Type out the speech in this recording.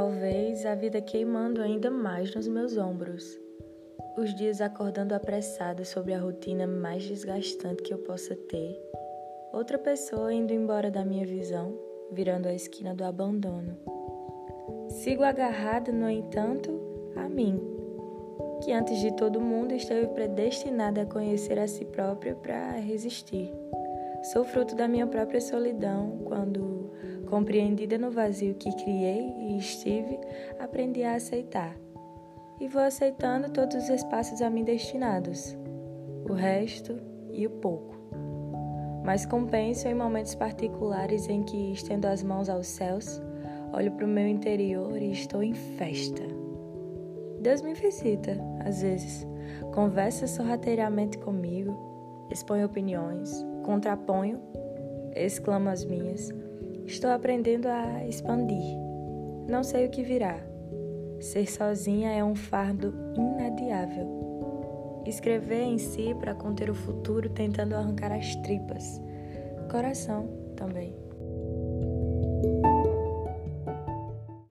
vez, a vida queimando ainda mais nos meus ombros. Os dias acordando apressada sobre a rotina mais desgastante que eu possa ter. Outra pessoa indo embora da minha visão, virando a esquina do abandono. Sigo agarrada, no entanto, a mim, que antes de todo mundo esteve predestinada a conhecer a si própria para resistir. Sou fruto da minha própria solidão quando, compreendida no vazio que criei e estive, aprendi a aceitar. E vou aceitando todos os espaços a mim destinados, o resto e o pouco. Mas compenso em momentos particulares em que estendo as mãos aos céus, olho para o meu interior e estou em festa. Deus me visita, às vezes, conversa sorrateiramente comigo, expõe opiniões, contraponho, exclamo as minhas. Estou aprendendo a expandir. Não sei o que virá. Ser sozinha é um fardo inadiável. Escrever em si para conter o futuro tentando arrancar as tripas. Coração também.